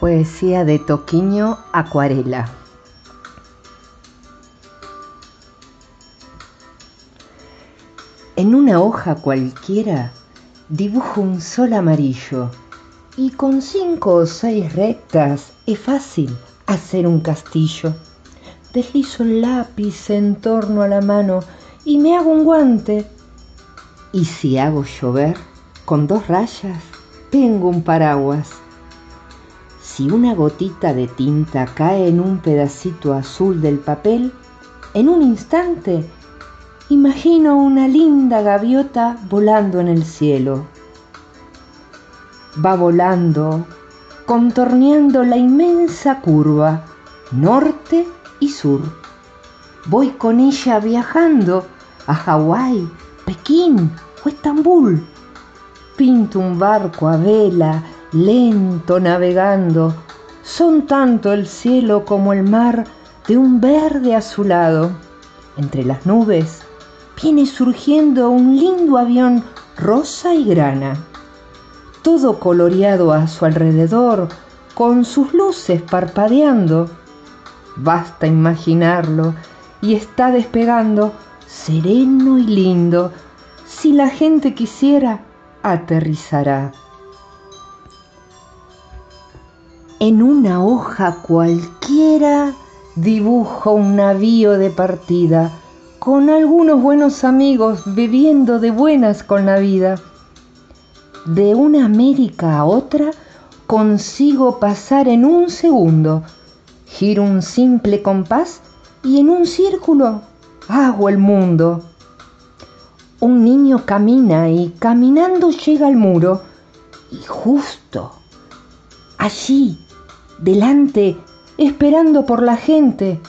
Poesía de Toquiño Acuarela. En una hoja cualquiera dibujo un sol amarillo y con cinco o seis rectas es fácil hacer un castillo. Deslizo el lápiz en torno a la mano y me hago un guante. Y si hago llover, con dos rayas tengo un paraguas. Si una gotita de tinta cae en un pedacito azul del papel, en un instante imagino una linda gaviota volando en el cielo. Va volando, contorneando la inmensa curva, norte y sur. Voy con ella viajando a Hawái, Pekín o Estambul. Pinto un barco a vela lento navegando, son tanto el cielo como el mar de un verde azulado. Entre las nubes viene surgiendo un lindo avión rosa y grana, todo coloreado a su alrededor, con sus luces parpadeando. Basta imaginarlo y está despegando sereno y lindo. Si la gente quisiera, aterrizará. En una hoja cualquiera dibujo un navío de partida, con algunos buenos amigos bebiendo de buenas con la vida. De una América a otra consigo pasar en un segundo. Giro un simple compás y en un círculo hago el mundo. Un niño camina y caminando llega al muro y justo allí delante, esperando por la gente.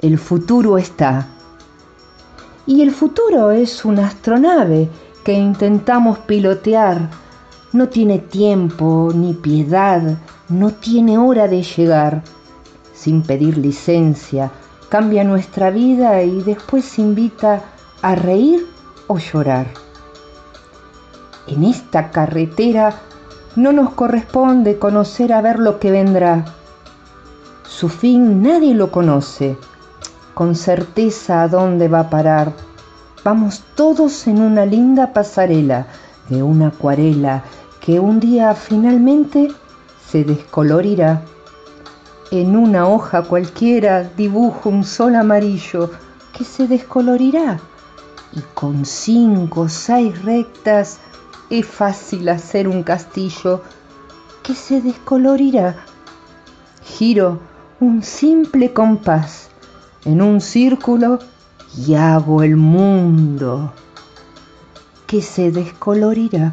El futuro está. Y el futuro es una astronave que intentamos pilotear. No tiene tiempo ni piedad, no tiene hora de llegar. Sin pedir licencia, cambia nuestra vida y después invita a reír o llorar. En esta carretera no nos corresponde conocer a ver lo que vendrá. Su fin nadie lo conoce. Con certeza a dónde va a parar. Vamos todos en una linda pasarela de una acuarela que un día finalmente se descolorirá. En una hoja cualquiera dibujo un sol amarillo que se descolorirá y con cinco o seis rectas es fácil hacer un castillo que se descolorirá. Giro un simple compás en un círculo y hago el mundo que se descolorirá.